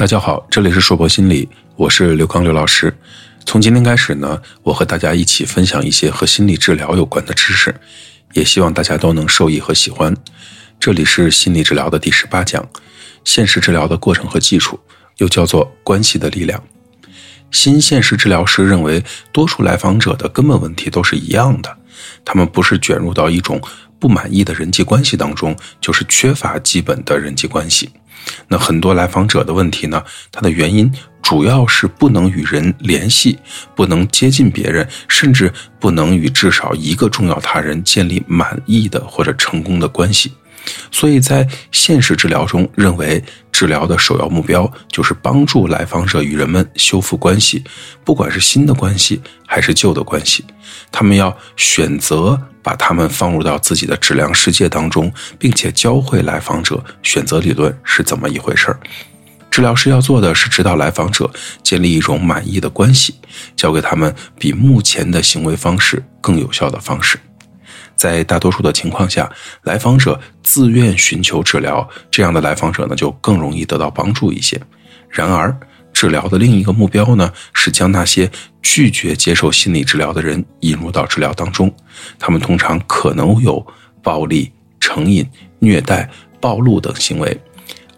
大家好，这里是硕博心理，我是刘刚刘老师。从今天开始呢，我和大家一起分享一些和心理治疗有关的知识，也希望大家都能受益和喜欢。这里是心理治疗的第十八讲，现实治疗的过程和技术，又叫做关系的力量。新现实治疗师认为，多数来访者的根本问题都是一样的，他们不是卷入到一种不满意的人际关系当中，就是缺乏基本的人际关系。那很多来访者的问题呢，它的原因主要是不能与人联系，不能接近别人，甚至不能与至少一个重要他人建立满意的或者成功的关系。所以在现实治疗中，认为治疗的首要目标就是帮助来访者与人们修复关系，不管是新的关系还是旧的关系，他们要选择。把他们放入到自己的质量世界当中，并且教会来访者选择理论是怎么一回事儿。治疗师要做的是指导来访者建立一种满意的关系，教给他们比目前的行为方式更有效的方式。在大多数的情况下，来访者自愿寻求治疗，这样的来访者呢就更容易得到帮助一些。然而，治疗的另一个目标呢，是将那些拒绝接受心理治疗的人引入到治疗当中。他们通常可能有暴力、成瘾、虐待、暴露等行为。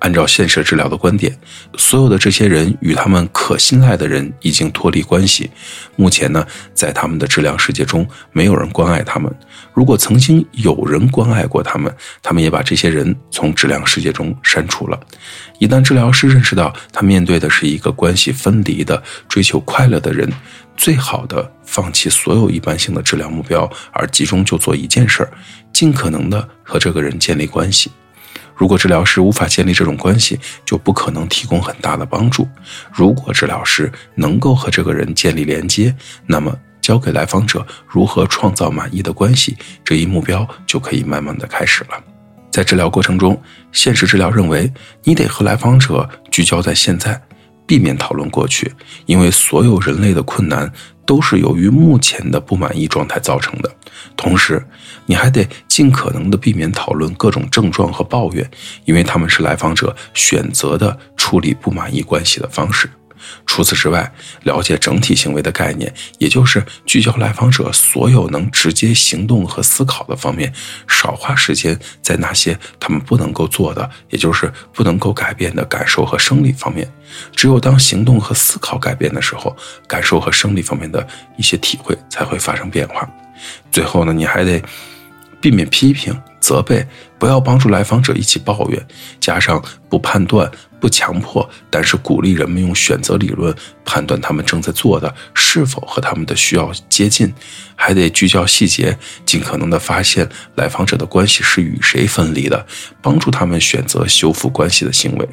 按照现实治疗的观点，所有的这些人与他们可信赖的人已经脱离关系。目前呢，在他们的质量世界中，没有人关爱他们。如果曾经有人关爱过他们，他们也把这些人从质量世界中删除了。一旦治疗师认识到他面对的是一个关系分离的、追求快乐的人，最好的放弃所有一般性的治疗目标，而集中就做一件事儿，尽可能的和这个人建立关系。如果治疗师无法建立这种关系，就不可能提供很大的帮助。如果治疗师能够和这个人建立连接，那么教给来访者如何创造满意的关系这一目标就可以慢慢的开始了。在治疗过程中，现实治疗认为你得和来访者聚焦在现在，避免讨论过去，因为所有人类的困难。都是由于目前的不满意状态造成的。同时，你还得尽可能的避免讨论各种症状和抱怨，因为他们是来访者选择的处理不满意关系的方式。除此之外，了解整体行为的概念，也就是聚焦来访者所有能直接行动和思考的方面，少花时间在那些他们不能够做的，也就是不能够改变的感受和生理方面。只有当行动和思考改变的时候，感受和生理方面的一些体会才会发生变化。最后呢，你还得避免批评。责备，不要帮助来访者一起抱怨，加上不判断、不强迫，但是鼓励人们用选择理论判断他们正在做的是否和他们的需要接近，还得聚焦细节，尽可能的发现来访者的关系是与谁分离的，帮助他们选择修复关系的行为。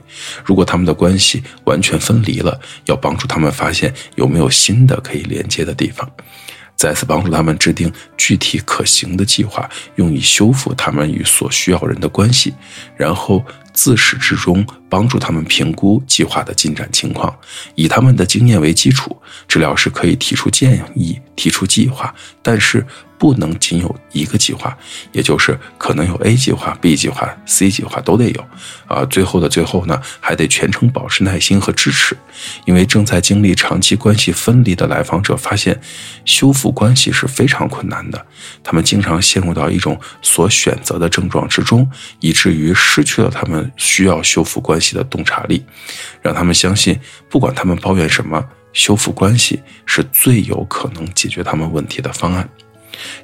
如果他们的关系完全分离了，要帮助他们发现有没有新的可以连接的地方。再次帮助他们制定具体可行的计划，用以修复他们与所需要人的关系，然后自始至终帮助他们评估计划的进展情况，以他们的经验为基础，治疗师可以提出建议、提出计划，但是。不能仅有一个计划，也就是可能有 A 计划、B 计划、C 计划都得有，啊，最后的最后呢，还得全程保持耐心和支持，因为正在经历长期关系分离的来访者发现，修复关系是非常困难的，他们经常陷入到一种所选择的症状之中，以至于失去了他们需要修复关系的洞察力，让他们相信，不管他们抱怨什么，修复关系是最有可能解决他们问题的方案。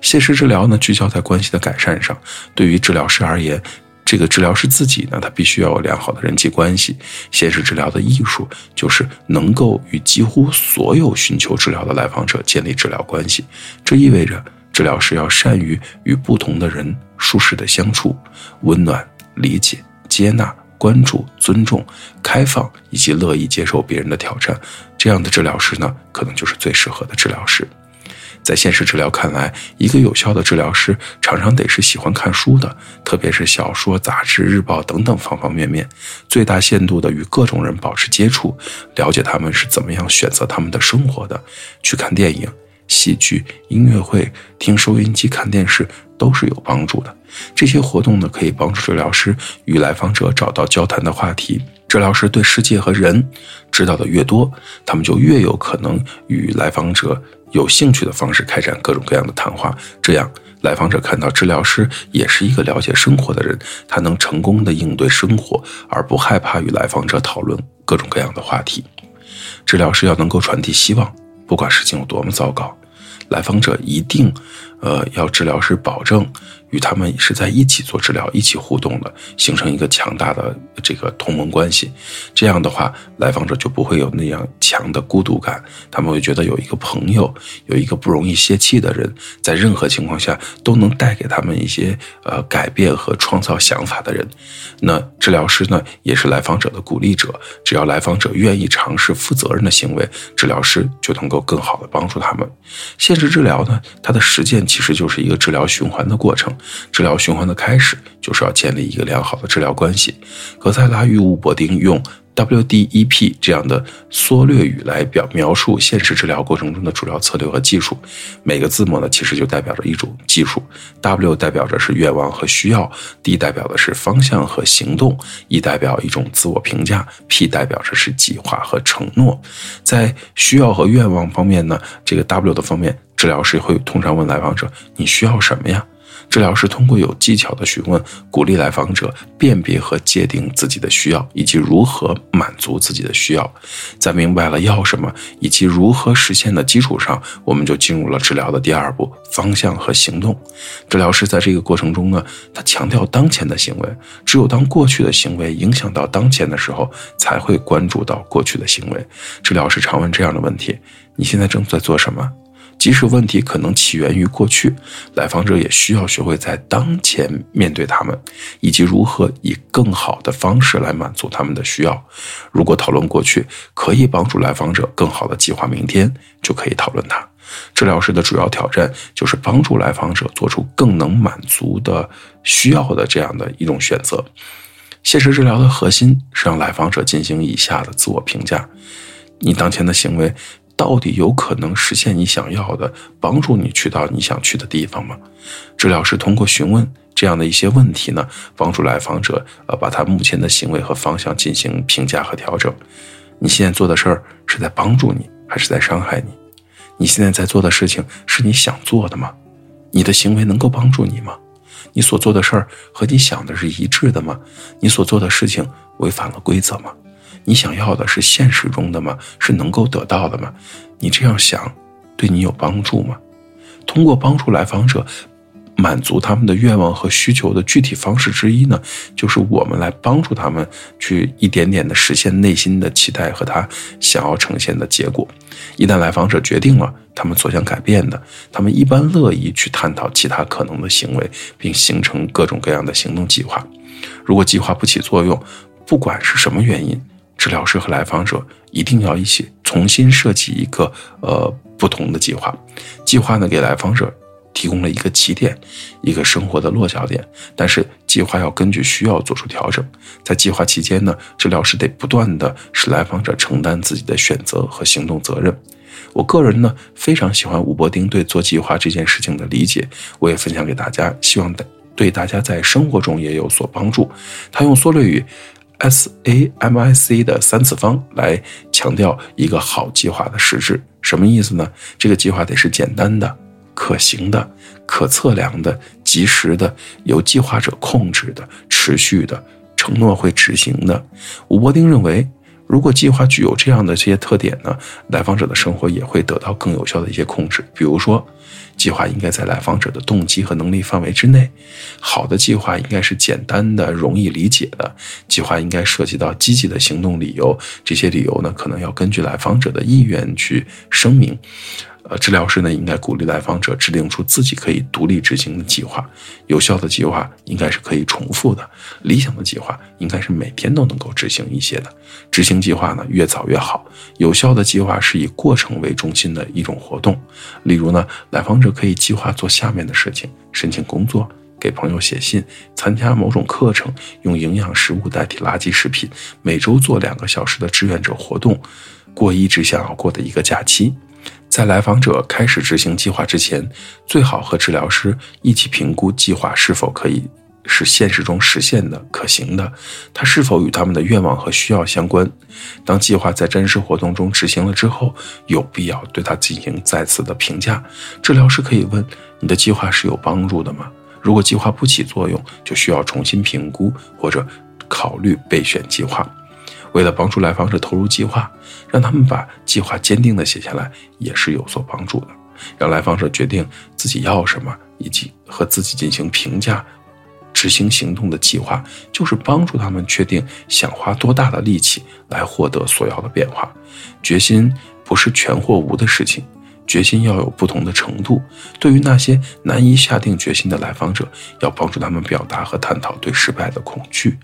现实治疗呢，聚焦在关系的改善上。对于治疗师而言，这个治疗师自己呢，他必须要有良好的人际关系。现实治疗的艺术就是能够与几乎所有寻求治疗的来访者建立治疗关系。这意味着治疗师要善于与不同的人舒适的相处，温暖、理解、接纳、关注、尊重、开放以及乐意接受别人的挑战。这样的治疗师呢，可能就是最适合的治疗师。在现实治疗看来，一个有效的治疗师常常得是喜欢看书的，特别是小说、杂志、日报等等方方面面，最大限度的与各种人保持接触，了解他们是怎么样选择他们的生活的。去看电影、戏剧、音乐会，听收音机、看电视都是有帮助的。这些活动呢，可以帮助治疗师与来访者找到交谈的话题。治疗师对世界和人知道的越多，他们就越有可能与来访者有兴趣的方式开展各种各样的谈话。这样，来访者看到治疗师也是一个了解生活的人，他能成功的应对生活，而不害怕与来访者讨论各种各样的话题。治疗师要能够传递希望，不管事情有多么糟糕，来访者一定，呃，要治疗师保证。与他们是在一起做治疗、一起互动的，形成一个强大的这个同盟关系。这样的话，来访者就不会有那样强的孤独感，他们会觉得有一个朋友，有一个不容易泄气的人，在任何情况下都能带给他们一些呃改变和创造想法的人。那治疗师呢，也是来访者的鼓励者。只要来访者愿意尝试负责任的行为，治疗师就能够更好的帮助他们。谢现实治疗呢，它的实践其实就是一个治疗循环的过程。治疗循环的开始，就是要建立一个良好的治疗关系。格塞拉与伍伯丁用 WDEP 这样的缩略语来表描述现实治疗过程中的主要策略和技术。每个字母呢，其实就代表着一种技术。W 代表着是愿望和需要，D 代表的是方向和行动，E 代表一种自我评价，P 代表着是计划和承诺。在需要和愿望方面呢，这个 W 的方面，治疗师会通常问来访者：“你需要什么呀？”治疗师通过有技巧的询问，鼓励来访者辨别和界定自己的需要，以及如何满足自己的需要。在明白了要什么以及如何实现的基础上，我们就进入了治疗的第二步：方向和行动。治疗师在这个过程中呢，他强调当前的行为，只有当过去的行为影响到当前的时候，才会关注到过去的行为。治疗师常问这样的问题：你现在正在做什么？即使问题可能起源于过去，来访者也需要学会在当前面对他们，以及如何以更好的方式来满足他们的需要。如果讨论过去可以帮助来访者更好的计划明天，就可以讨论它。治疗师的主要挑战就是帮助来访者做出更能满足的需要的这样的一种选择。现实治疗的核心是让来访者进行以下的自我评价：你当前的行为。到底有可能实现你想要的，帮助你去到你想去的地方吗？治疗师通过询问这样的一些问题呢，帮助来访者呃把他目前的行为和方向进行评价和调整。你现在做的事儿是在帮助你，还是在伤害你？你现在在做的事情是你想做的吗？你的行为能够帮助你吗？你所做的事儿和你想的是一致的吗？你所做的事情违反了规则吗？你想要的是现实中的吗？是能够得到的吗？你这样想，对你有帮助吗？通过帮助来访者满足他们的愿望和需求的具体方式之一呢，就是我们来帮助他们去一点点的实现内心的期待和他想要呈现的结果。一旦来访者决定了他们所想改变的，他们一般乐意去探讨其他可能的行为，并形成各种各样的行动计划。如果计划不起作用，不管是什么原因。治疗师和来访者一定要一起重新设计一个呃不同的计划。计划呢，给来访者提供了一个起点，一个生活的落脚点。但是计划要根据需要做出调整。在计划期间呢，治疗师得不断的使来访者承担自己的选择和行动责任。我个人呢非常喜欢伍伯丁对做计划这件事情的理解，我也分享给大家，希望对大家在生活中也有所帮助。他用缩略语。S A M I C 的三次方来强调一个好计划的实质，什么意思呢？这个计划得是简单的、可行的、可测量的、及时的、由计划者控制的、持续的、承诺会执行的。吴伯丁认为。如果计划具有这样的这些特点呢，来访者的生活也会得到更有效的一些控制。比如说，计划应该在来访者的动机和能力范围之内；好的计划应该是简单的、容易理解的；计划应该涉及到积极的行动理由，这些理由呢，可能要根据来访者的意愿去声明。治疗师呢应该鼓励来访者制定出自己可以独立执行的计划。有效的计划应该是可以重复的，理想的计划应该是每天都能够执行一些的。执行计划呢越早越好。有效的计划是以过程为中心的一种活动。例如呢，来访者可以计划做下面的事情：申请工作，给朋友写信，参加某种课程，用营养食物代替垃圾食品，每周做两个小时的志愿者活动，过一直想要过的一个假期。在来访者开始执行计划之前，最好和治疗师一起评估计划是否可以是现实中实现的、可行的，它是否与他们的愿望和需要相关？当计划在真实活动中执行了之后，有必要对它进行再次的评价。治疗师可以问：你的计划是有帮助的吗？如果计划不起作用，就需要重新评估或者考虑备选计划。为了帮助来访者投入计划，让他们把计划坚定地写下来，也是有所帮助的。让来访者决定自己要什么，以及和自己进行评价。执行行动的计划，就是帮助他们确定想花多大的力气来获得所要的变化。决心不是全或无的事情，决心要有不同的程度。对于那些难以下定决心的来访者，要帮助他们表达和探讨对失败的恐惧。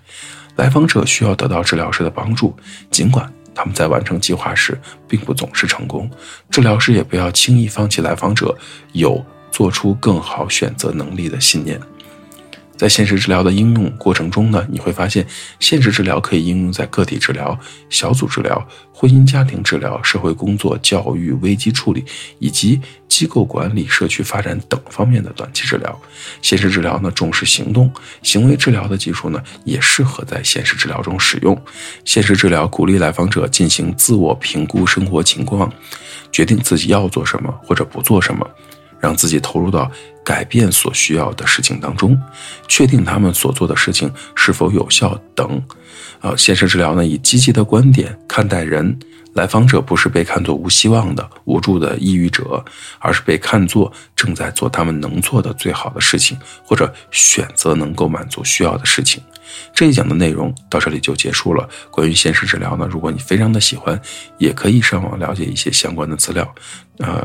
来访者需要得到治疗师的帮助，尽管他们在完成计划时并不总是成功。治疗师也不要轻易放弃来访者有做出更好选择能力的信念。在现实治疗的应用过程中呢，你会发现，现实治疗可以应用在个体治疗、小组治疗、婚姻家庭治疗、社会工作、教育、危机处理以及机构管理、社区发展等方面的短期治疗。现实治疗呢重视行动，行为治疗的技术呢也适合在现实治疗中使用。现实治疗鼓励来访者进行自我评估生活情况，决定自己要做什么或者不做什么。让自己投入到改变所需要的事情当中，确定他们所做的事情是否有效等。呃，现实治疗呢，以积极的观点看待人。来访者不是被看作无希望的、无助的抑郁者，而是被看作正在做他们能做的最好的事情，或者选择能够满足需要的事情。这一讲的内容到这里就结束了。关于现实治疗呢，如果你非常的喜欢，也可以上网了解一些相关的资料。呃，